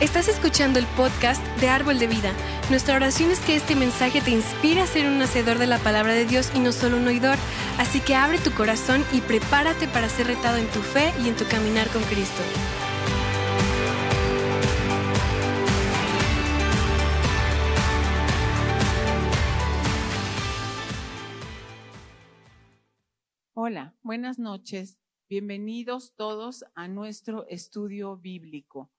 Estás escuchando el podcast de Árbol de Vida. Nuestra oración es que este mensaje te inspire a ser un hacedor de la palabra de Dios y no solo un oidor. Así que abre tu corazón y prepárate para ser retado en tu fe y en tu caminar con Cristo. Hola, buenas noches. Bienvenidos todos a nuestro estudio bíblico.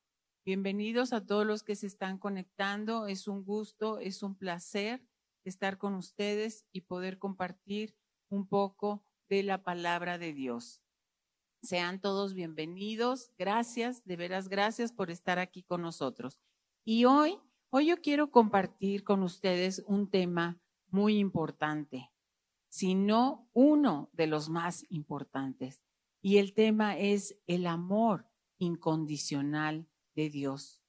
Bienvenidos a todos los que se están conectando. Es un gusto, es un placer estar con ustedes y poder compartir un poco de la palabra de Dios. Sean todos bienvenidos. Gracias, de veras gracias por estar aquí con nosotros. Y hoy, hoy yo quiero compartir con ustedes un tema muy importante, sino uno de los más importantes. Y el tema es el amor incondicional de Dios.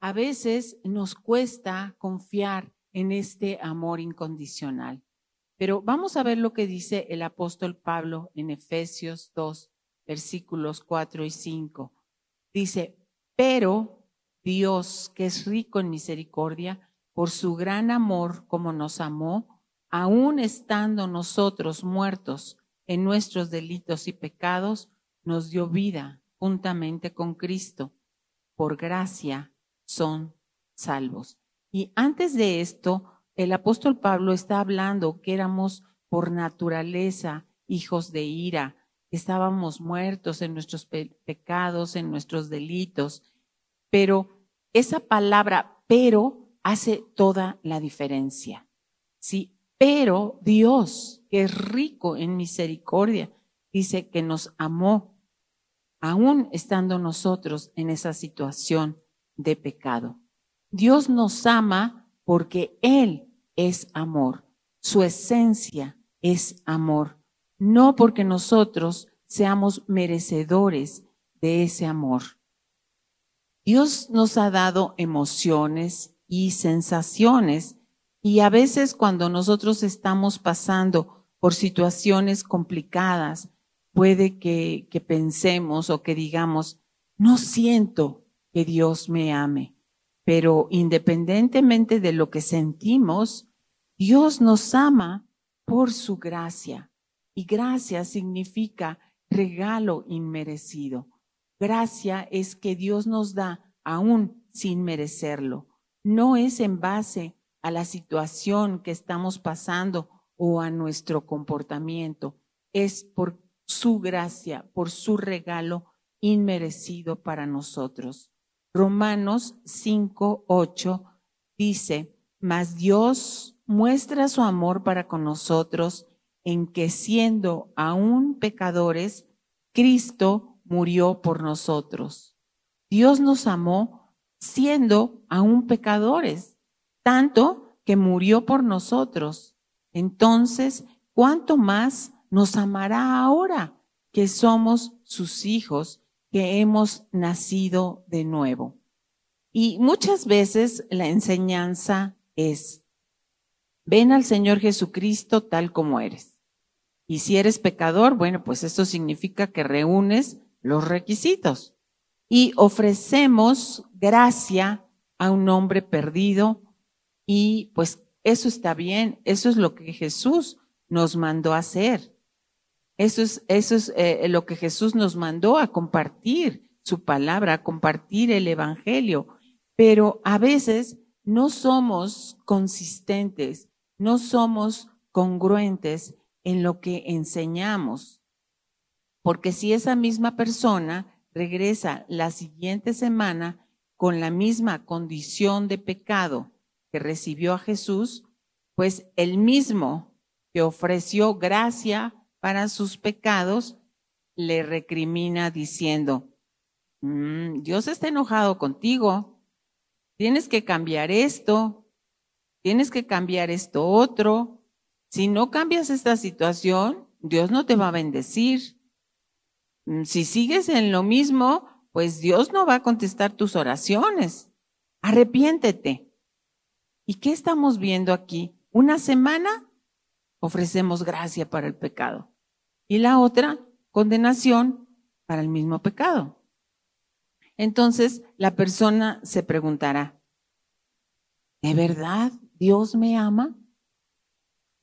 A veces nos cuesta confiar en este amor incondicional, pero vamos a ver lo que dice el apóstol Pablo en Efesios 2, versículos 4 y 5. Dice, pero Dios, que es rico en misericordia, por su gran amor como nos amó, aun estando nosotros muertos en nuestros delitos y pecados, nos dio vida juntamente con Cristo por gracia son salvos. Y antes de esto, el apóstol Pablo está hablando que éramos por naturaleza hijos de ira, estábamos muertos en nuestros pecados, en nuestros delitos, pero esa palabra pero hace toda la diferencia. Sí, pero Dios, que es rico en misericordia, dice que nos amó aún estando nosotros en esa situación de pecado. Dios nos ama porque Él es amor. Su esencia es amor, no porque nosotros seamos merecedores de ese amor. Dios nos ha dado emociones y sensaciones y a veces cuando nosotros estamos pasando por situaciones complicadas, puede que, pensemos o que digamos, no siento que Dios me ame, pero independientemente de lo que sentimos, Dios nos ama por su gracia. Y gracia significa regalo inmerecido. Gracia es que Dios nos da aún sin merecerlo. No es en base a la situación que estamos pasando o a nuestro comportamiento. Es por su gracia, por su regalo inmerecido para nosotros. Romanos 5, 8 dice, mas Dios muestra su amor para con nosotros en que siendo aún pecadores, Cristo murió por nosotros. Dios nos amó siendo aún pecadores, tanto que murió por nosotros. Entonces, ¿cuánto más nos amará ahora que somos sus hijos, que hemos nacido de nuevo. Y muchas veces la enseñanza es, ven al Señor Jesucristo tal como eres. Y si eres pecador, bueno, pues esto significa que reúnes los requisitos. Y ofrecemos gracia a un hombre perdido y pues eso está bien, eso es lo que Jesús nos mandó hacer. Eso es, eso es eh, lo que Jesús nos mandó a compartir su palabra, a compartir el Evangelio. Pero a veces no somos consistentes, no somos congruentes en lo que enseñamos. Porque si esa misma persona regresa la siguiente semana con la misma condición de pecado que recibió a Jesús, pues el mismo que ofreció gracia, para sus pecados, le recrimina diciendo, mm, Dios está enojado contigo, tienes que cambiar esto, tienes que cambiar esto otro. Si no cambias esta situación, Dios no te va a bendecir. Mm, si sigues en lo mismo, pues Dios no va a contestar tus oraciones. Arrepiéntete. ¿Y qué estamos viendo aquí? Una semana ofrecemos gracia para el pecado y la otra, condenación para el mismo pecado. entonces la persona se preguntará, ¿de verdad Dios me ama?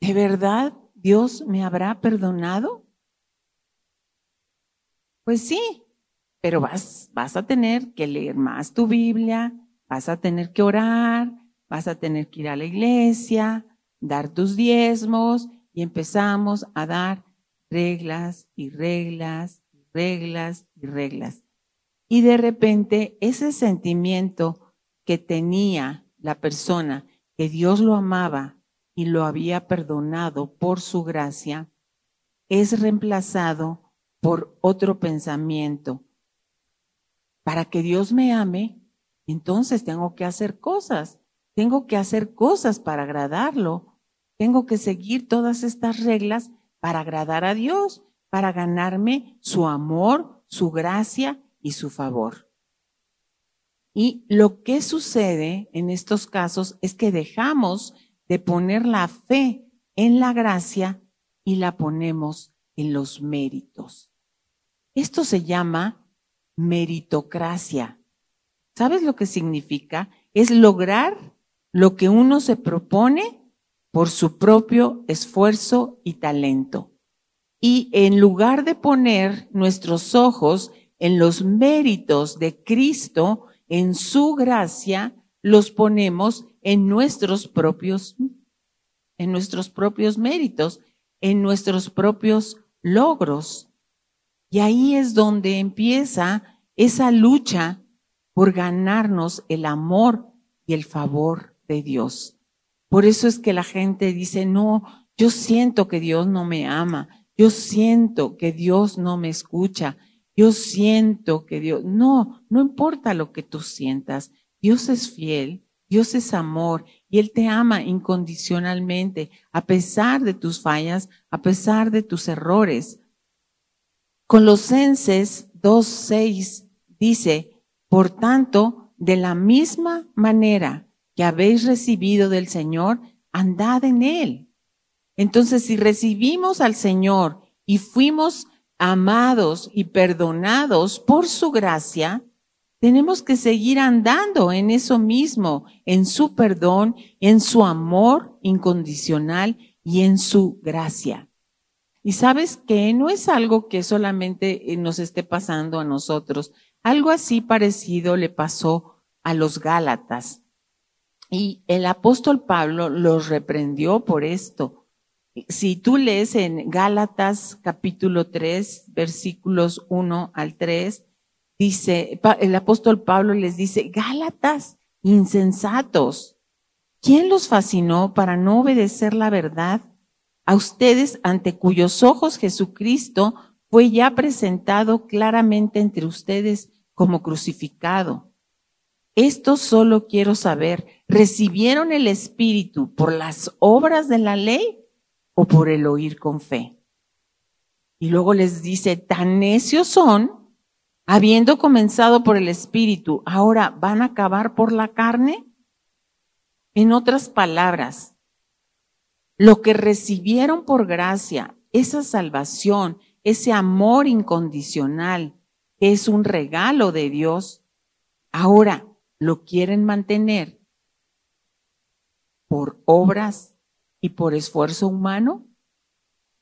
¿De verdad Dios me habrá perdonado? Pues sí, pero vas, vas a tener que leer más tu Biblia, vas a tener que orar, vas a tener que ir a la iglesia, dar tus diezmos y empezamos a dar reglas y reglas y reglas y reglas. Y de repente ese sentimiento que tenía la persona, que Dios lo amaba y lo había perdonado por su gracia, es reemplazado por otro pensamiento. Para que Dios me ame, entonces tengo que hacer cosas, tengo que hacer cosas para agradarlo, tengo que seguir todas estas reglas para agradar a Dios, para ganarme su amor, su gracia y su favor. Y lo que sucede en estos casos es que dejamos de poner la fe en la gracia y la ponemos en los méritos. Esto se llama meritocracia. ¿Sabes lo que significa? Es lograr lo que uno se propone por su propio esfuerzo y talento. Y en lugar de poner nuestros ojos en los méritos de Cristo, en su gracia, los ponemos en nuestros propios, en nuestros propios méritos, en nuestros propios logros. Y ahí es donde empieza esa lucha por ganarnos el amor y el favor de Dios. Por eso es que la gente dice, no, yo siento que Dios no me ama, yo siento que Dios no me escucha, yo siento que Dios, no, no importa lo que tú sientas, Dios es fiel, Dios es amor y Él te ama incondicionalmente, a pesar de tus fallas, a pesar de tus errores. Colosenses 2.6 dice, por tanto, de la misma manera que habéis recibido del Señor, andad en Él. Entonces, si recibimos al Señor y fuimos amados y perdonados por su gracia, tenemos que seguir andando en eso mismo, en su perdón, en su amor incondicional y en su gracia. Y sabes que no es algo que solamente eh, nos esté pasando a nosotros. Algo así parecido le pasó a los Gálatas. Y el apóstol Pablo los reprendió por esto si tú lees en Gálatas capítulo 3, versículos 1 al 3, dice, el apóstol Pablo les dice, Gálatas, insensatos, ¿quién los fascinó para no obedecer la verdad? A ustedes ante cuyos ojos Jesucristo fue ya presentado claramente entre ustedes como crucificado. Esto solo quiero saber, ¿recibieron el Espíritu por las obras de la ley o por el oír con fe. Y luego les dice, tan necios son, habiendo comenzado por el Espíritu, ahora van a acabar por la carne. En otras palabras, lo que recibieron por gracia, esa salvación, ese amor incondicional, es un regalo de Dios, ahora lo quieren mantener por obras y por esfuerzo humano?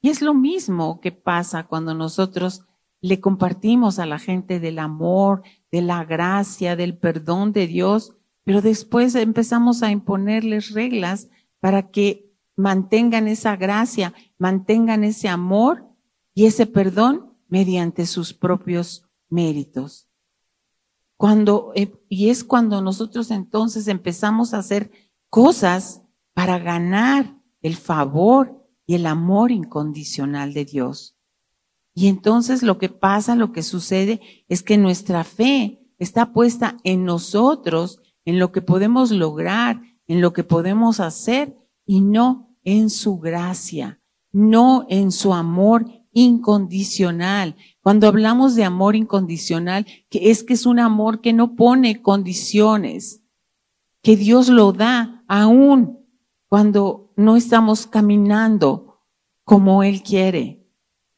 Y es lo mismo que pasa cuando nosotros le compartimos a la gente del amor, de la gracia, del perdón de Dios, pero después empezamos a imponerles reglas para que mantengan esa gracia, mantengan ese amor y ese perdón mediante sus propios méritos. Cuando, eh, y es cuando nosotros entonces empezamos a hacer cosas para ganar el favor y el amor incondicional de Dios. Y entonces lo que pasa, lo que sucede es que nuestra fe está puesta en nosotros, en lo que podemos lograr, en lo que podemos hacer y no en su gracia, no en su amor incondicional. Cuando hablamos de amor incondicional, que es que es un amor que no pone condiciones, que Dios lo da aún cuando no estamos caminando como Él quiere,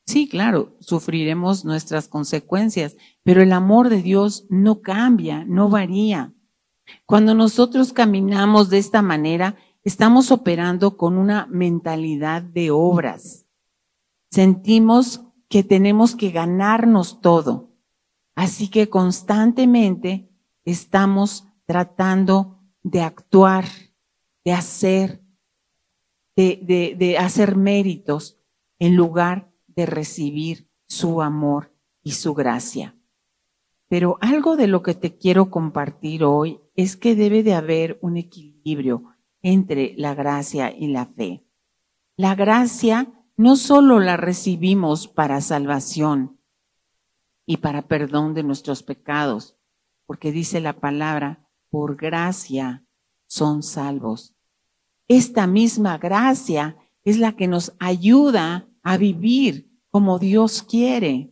Sí, claro, sufriremos nuestras consecuencias, pero el amor de Dios no cambia, no varía. Cuando nosotros caminamos de esta manera, estamos operando con una mentalidad de obras. Sentimos que tenemos que ganarnos todo. Así que constantemente estamos tratando de actuar, de hacer, de, de, hacer méritos en lugar de recibir su amor y su gracia. Pero algo de lo que te quiero compartir hoy es que debe de haber un equilibrio entre la gracia y la fe. La gracia no solo la recibimos para salvación y para perdón de nuestros pecados, porque dice la palabra, por gracia son salvos. Esta misma gracia es la que nos ayuda a vivir como Dios quiere.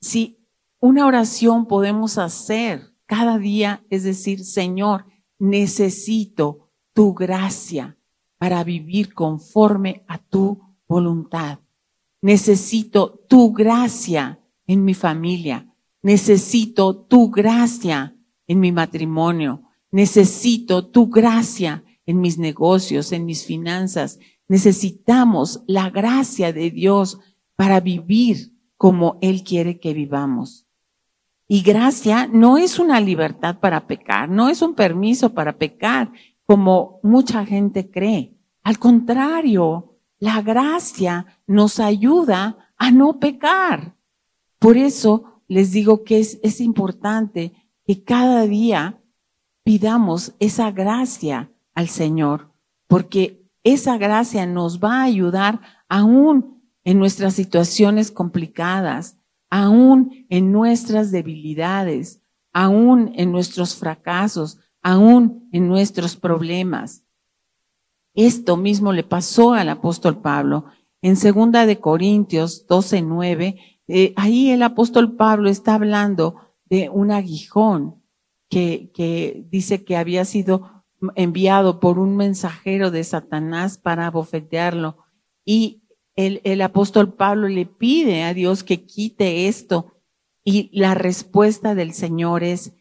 Si una oración podemos hacer cada día, es decir, Señor, necesito tu gracia para vivir conforme a tu voluntad. Necesito tu gracia en mi familia. Necesito tu gracia en mi matrimonio. Necesito tu gracia en mis negocios, en mis finanzas. Necesitamos la gracia de Dios para vivir como Él quiere que vivamos. Y gracia no es una libertad para pecar, no es un permiso para pecar, como mucha gente cree. Al contrario, la gracia nos ayuda a no pecar. Por eso les digo que es, importante que cada día pidamos esa gracia al Señor, porque esa gracia nos va a ayudar aún en nuestras situaciones complicadas, aún en nuestras debilidades, aún en nuestros fracasos, aún en nuestros problemas. Esto mismo le pasó al apóstol Pablo. En segunda de Corintios 12, 9, eh, ahí el apóstol Pablo está hablando de un aguijón que, que dice que había sido enviado por un mensajero de Satanás para bofetearlo. Y el, el apóstol Pablo le pide a Dios que quite esto. Y la respuesta del Señor es,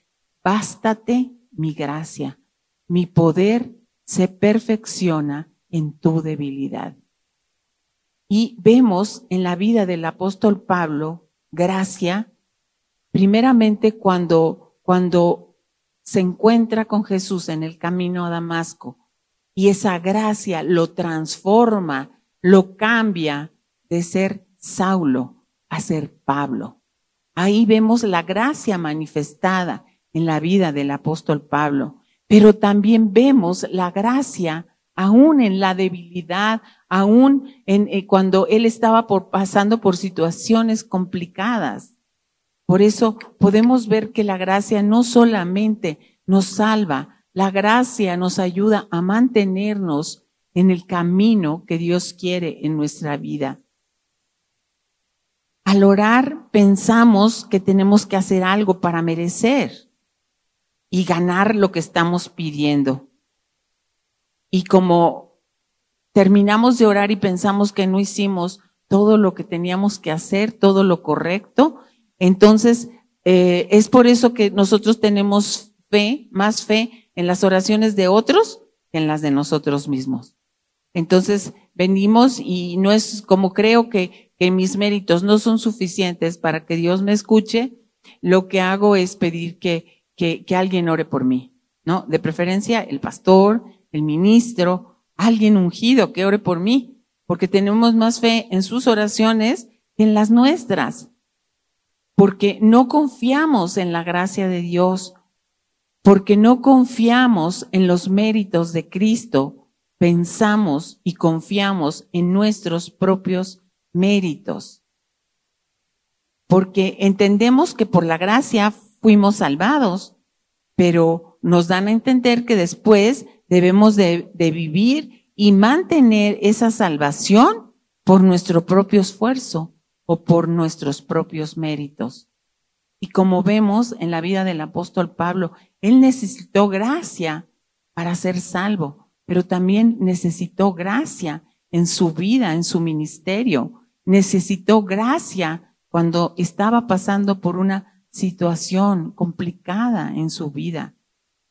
bástate mi gracia. Mi poder se perfecciona en tu debilidad. Y vemos en la vida del apóstol Pablo gracia, primeramente cuando, cuando se encuentra con Jesús en el camino a Damasco y esa gracia lo transforma, lo cambia de ser Saulo a ser Pablo. Ahí vemos la gracia manifestada en la vida del apóstol Pablo, pero también vemos la gracia aún en la debilidad, aún en, eh, cuando él estaba por, pasando por situaciones complicadas. Por eso podemos ver que la gracia no solamente nos salva, la gracia nos ayuda a mantenernos en el camino que Dios quiere en nuestra vida. Al orar pensamos que tenemos que hacer algo para merecer y ganar lo que estamos pidiendo. Y como terminamos de orar y pensamos que no hicimos todo lo que teníamos que hacer, todo lo correcto, entonces eh, es por eso que nosotros tenemos fe, más fe en las oraciones de otros que en las de nosotros mismos. Entonces venimos y no es como creo que, que mis méritos no son suficientes para que Dios me escuche, lo que hago es pedir que que, que alguien ore por mí, ¿no? De preferencia el pastor, el ministro, alguien ungido que ore por mí, porque tenemos más fe en sus oraciones que en las nuestras, porque no confiamos en la gracia de Dios, porque no confiamos en los méritos de Cristo, pensamos y confiamos en nuestros propios méritos. Porque entendemos que por la gracia fuimos salvados, pero nos dan a entender que después debemos de, vivir y mantener esa salvación por nuestro propio esfuerzo o por nuestros propios méritos. Y como vemos en la vida del apóstol Pablo, él necesitó gracia para ser salvo, pero también necesitó gracia en su vida, en su ministerio. necesitó gracia cuando estaba pasando por una situación complicada en su vida.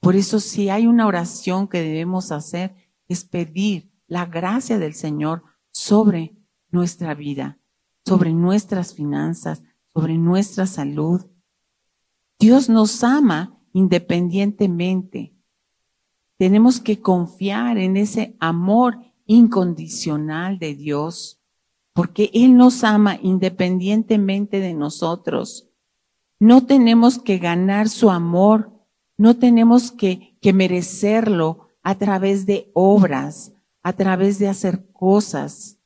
Por eso si hay una oración que debemos hacer es pedir la gracia del Señor sobre nuestra vida, sobre nuestras finanzas, sobre nuestra salud. Dios nos ama independientemente. Tenemos que confiar en ese amor incondicional de Dios, porque Él nos ama independientemente de nosotros. No tenemos que ganar su amor, no tenemos que, que merecerlo a través de obras, a través de hacer cosas,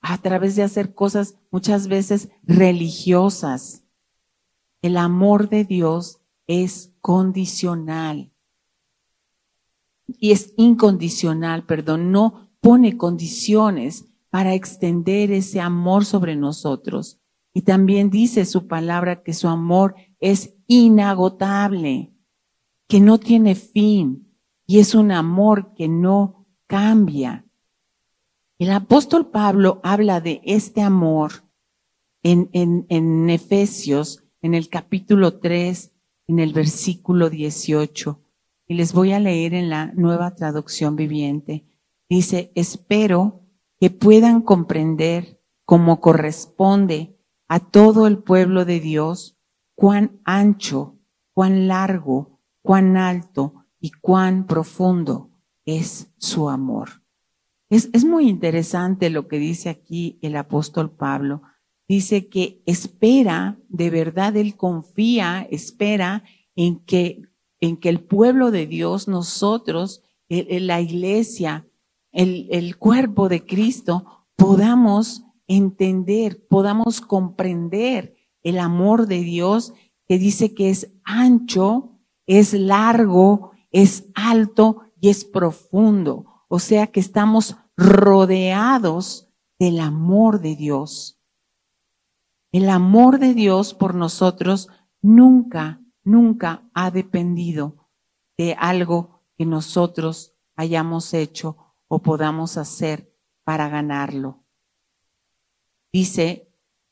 a través de hacer cosas muchas veces religiosas. El amor de Dios es condicional. Y es incondicional, perdón, no pone condiciones para extender ese amor sobre nosotros. Y también dice su palabra que su amor es inagotable, que no tiene fin y es un amor que no cambia. El apóstol Pablo habla de este amor en, en, en Efesios, en el capítulo 3, en el versículo 18. Y les voy a leer en la nueva traducción viviente. Dice, espero que puedan comprender como corresponde a todo el pueblo de Dios cuán ancho, cuán largo, cuán alto y cuán profundo es su amor. Es, es, muy interesante lo que dice aquí el apóstol Pablo. Dice que espera, de verdad, él confía, espera en que, en que el pueblo de Dios, nosotros, la iglesia, el, el cuerpo de Cristo, podamos entender, podamos comprender el amor de Dios que dice que es ancho, es largo, es alto y es profundo. O sea que estamos rodeados del amor de Dios. El amor de Dios por nosotros nunca, nunca ha dependido de algo que nosotros hayamos hecho o podamos hacer para ganarlo. Dice,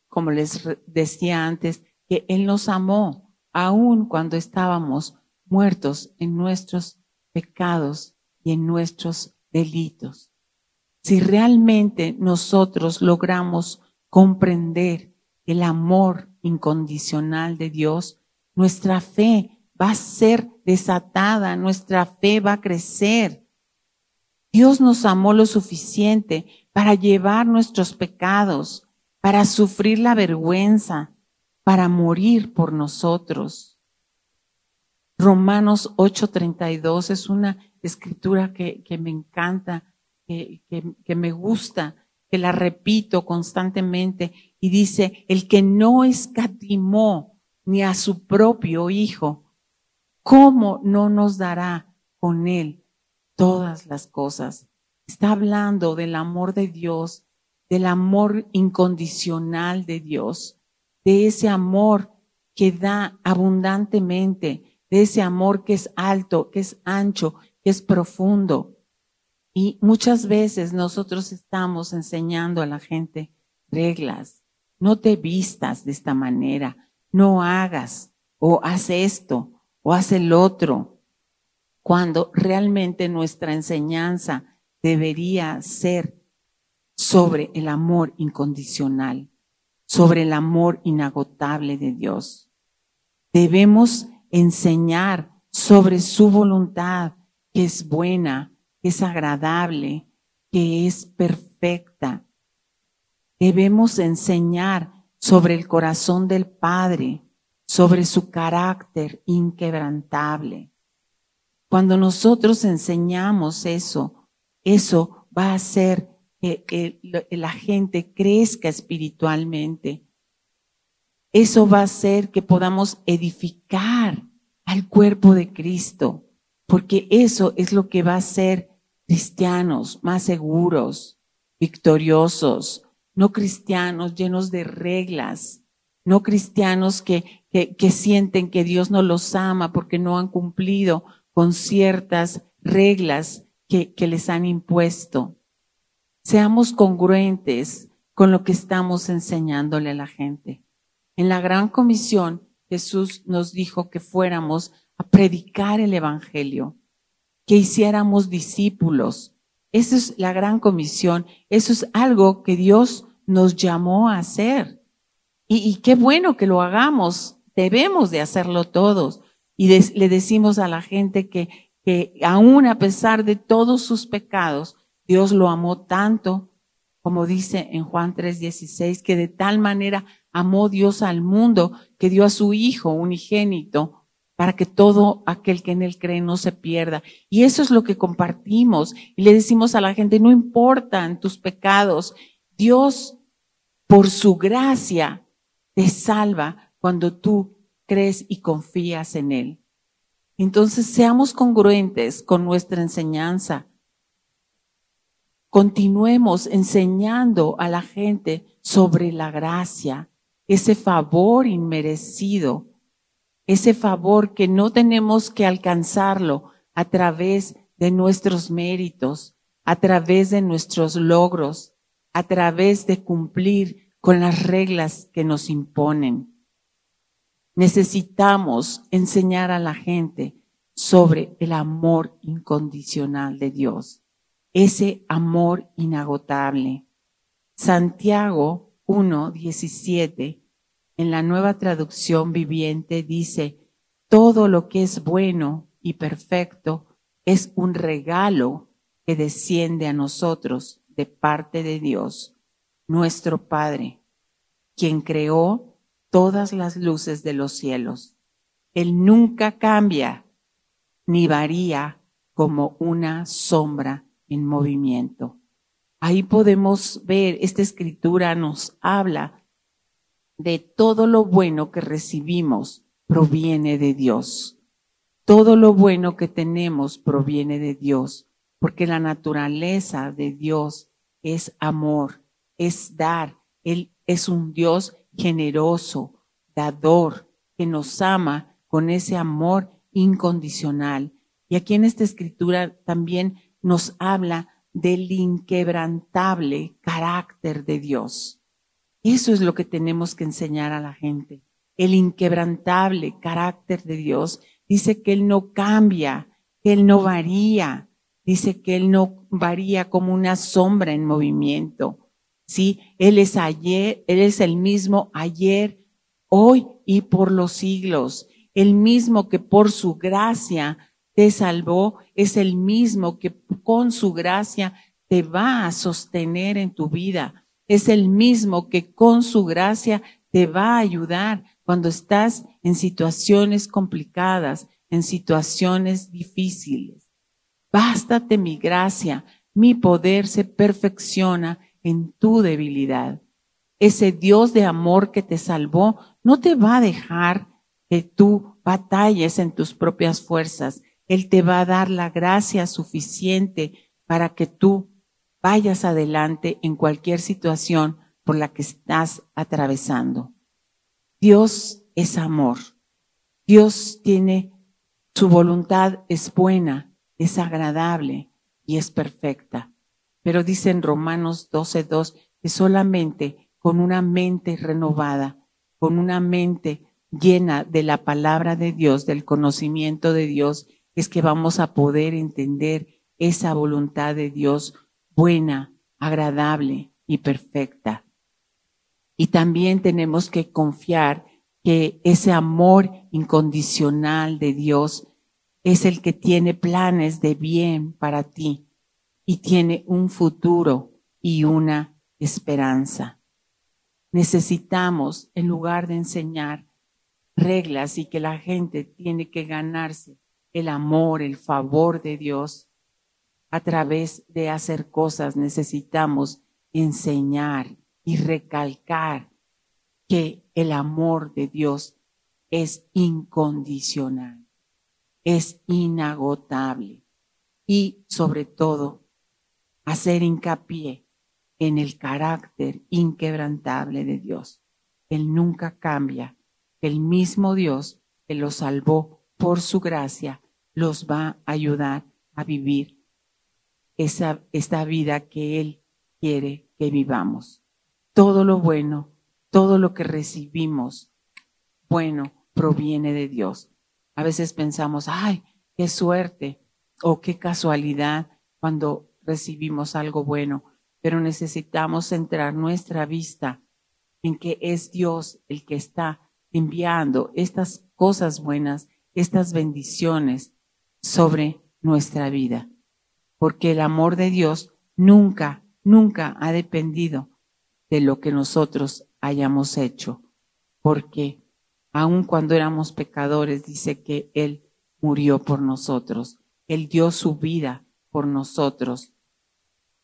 como les decía antes, que Él nos amó aun cuando estábamos muertos en nuestros pecados y en nuestros delitos. Si realmente nosotros logramos comprender el amor incondicional de Dios, nuestra fe va a ser desatada, nuestra fe va a crecer. Dios nos amó lo suficiente para llevar nuestros pecados, para sufrir la vergüenza, para morir por nosotros. Romanos 8:32 es una escritura que, me encanta, que, que me gusta, que la repito constantemente y dice, el que no escatimó ni a su propio Hijo, ¿cómo no nos dará con él todas las cosas? Está hablando del amor de Dios del amor incondicional de Dios, de ese amor que da abundantemente, de ese amor que es alto, que es ancho, que es profundo. Y muchas veces nosotros estamos enseñando a la gente reglas. No te vistas de esta manera, no hagas, o haz esto, o haz el otro, cuando realmente nuestra enseñanza debería ser sobre el amor incondicional, sobre el amor inagotable de Dios. Debemos enseñar sobre su voluntad, que es buena, que es agradable, que es perfecta. Debemos enseñar sobre el corazón del Padre, sobre su carácter inquebrantable. Cuando nosotros enseñamos eso, eso va a ser que, la gente crezca espiritualmente. Eso va a hacer que podamos edificar al cuerpo de Cristo, porque eso es lo que va a hacer cristianos más seguros, victoriosos, no cristianos llenos de reglas, no cristianos que, que, que, sienten que Dios no los ama porque no han cumplido con ciertas reglas que, que les han impuesto. Seamos congruentes con lo que estamos enseñándole a la gente. En la gran comisión, Jesús nos dijo que fuéramos a predicar el Evangelio, que hiciéramos discípulos. Esa es la gran comisión. Eso es algo que Dios nos llamó a hacer. Y, qué bueno que lo hagamos. Debemos de hacerlo todos. Y le decimos a la gente que, que aún a pesar de todos sus pecados, Dios lo amó tanto, como dice en Juan 3:16, que de tal manera amó Dios al mundo que dio a su Hijo unigénito para que todo aquel que en él cree no se pierda. Y eso es lo que compartimos y le decimos a la gente, no importan tus pecados, Dios por su gracia te salva cuando tú crees y confías en él. Entonces seamos congruentes con nuestra enseñanza. Continuemos enseñando a la gente sobre la gracia, ese favor inmerecido ese favor que no tenemos que alcanzarlo a través de nuestros méritos, a través de nuestros logros, a través de cumplir con las reglas que nos imponen. Necesitamos enseñar a la gente sobre el amor incondicional de Dios, ese amor inagotable. Santiago 1, 17 en la nueva traducción viviente dice, todo lo que es bueno y perfecto es un regalo que desciende a nosotros de parte de Dios, nuestro Padre, quien creó todas las luces de los cielos. Él nunca cambia ni varía como una sombra en movimiento. Ahí podemos ver, esta escritura nos habla de todo lo bueno que recibimos proviene de Dios. Todo lo bueno que tenemos proviene de Dios, porque la naturaleza de Dios es amor, es dar. Él es un Dios generoso, dador, que nos ama con ese amor incondicional. Y aquí en esta escritura también nos habla del inquebrantable carácter de Dios. Eso es lo que tenemos que enseñar a la gente. El inquebrantable carácter de Dios dice que Él no cambia, que Él no varía, dice que Él no varía como una sombra en movimiento. Sí, Él es ayer, Él es el mismo ayer, hoy y por los siglos. El mismo que por su gracia te salvó, es el mismo que con su gracia te va a sostener en tu vida es el mismo que con su gracia te va a ayudar cuando estás en situaciones complicadas, en situaciones difíciles. Bástate mi gracia, mi poder se perfecciona en tu debilidad. Ese Dios de amor que te salvó no te va a dejar que tú batalles en tus propias fuerzas. Él te va a dar la gracia suficiente para que tú vayas adelante en cualquier situación por la que estás atravesando. Dios es amor. Dios tiene, su voluntad es buena, es agradable y es perfecta. Pero dice en Romanos 12.2 que solamente con una mente renovada, con una mente llena de la palabra de Dios, del conocimiento de Dios, es que vamos a poder entender esa voluntad de Dios buena, agradable y perfecta. Y también tenemos que confiar que ese amor incondicional de Dios es el que tiene planes de bien para ti y tiene un futuro y una esperanza. Necesitamos, en lugar de enseñar reglas y que la gente tiene que ganarse el amor, el favor de Dios, a través de hacer cosas necesitamos enseñar y recalcar que el amor de Dios es incondicional, es inagotable y sobre todo hacer hincapié en el carácter inquebrantable de Dios. Él nunca cambia. El mismo Dios que los salvó por su gracia los va a ayudar a vivir esa, esta vida que Él quiere que vivamos. todo lo bueno, todo lo que recibimos, bueno, proviene de Dios. A veces pensamos, ay, qué suerte o qué casualidad cuando recibimos algo bueno, pero necesitamos centrar nuestra vista en que es Dios el que está enviando estas cosas buenas, estas bendiciones sobre nuestra vida. Porque el amor de Dios nunca, nunca ha dependido de lo que nosotros hayamos hecho. Porque aun cuando éramos pecadores, dice que Él murió por nosotros. Él dio su vida por nosotros,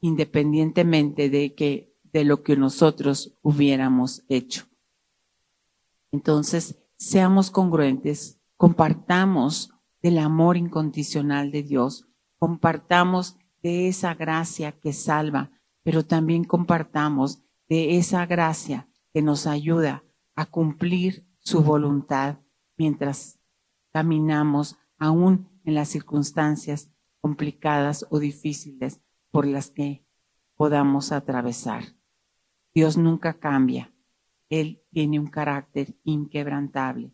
independientemente de que de lo que nosotros hubiéramos hecho. Entonces, seamos congruentes, compartamos del amor incondicional de Dios, compartamos de esa gracia que salva, pero también compartamos de esa gracia que nos ayuda a cumplir su voluntad mientras caminamos aún en las circunstancias complicadas o difíciles por las que podamos atravesar. Dios nunca cambia. Él tiene un carácter inquebrantable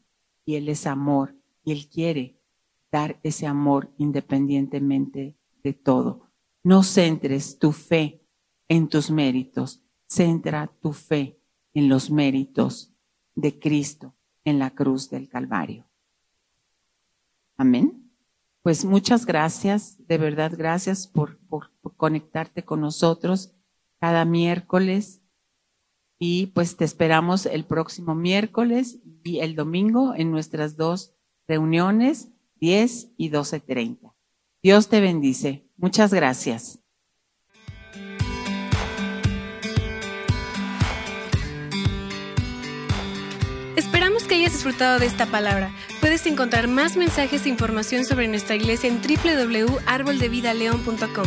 y Él es amor y Él quiere dar ese amor independientemente de todo. No centres tu fe en tus méritos, centra tu fe en los méritos de Cristo en la cruz del Calvario. Amén. Pues muchas gracias, de verdad gracias por, por, conectarte con nosotros cada miércoles y pues te esperamos el próximo miércoles y el domingo en nuestras dos reuniones, 10 y 12.30. Dios te bendice. Muchas gracias. que hayas disfrutado de esta palabra. Puedes encontrar más mensajes e información sobre nuestra iglesia en www.arboldevidaleon.com.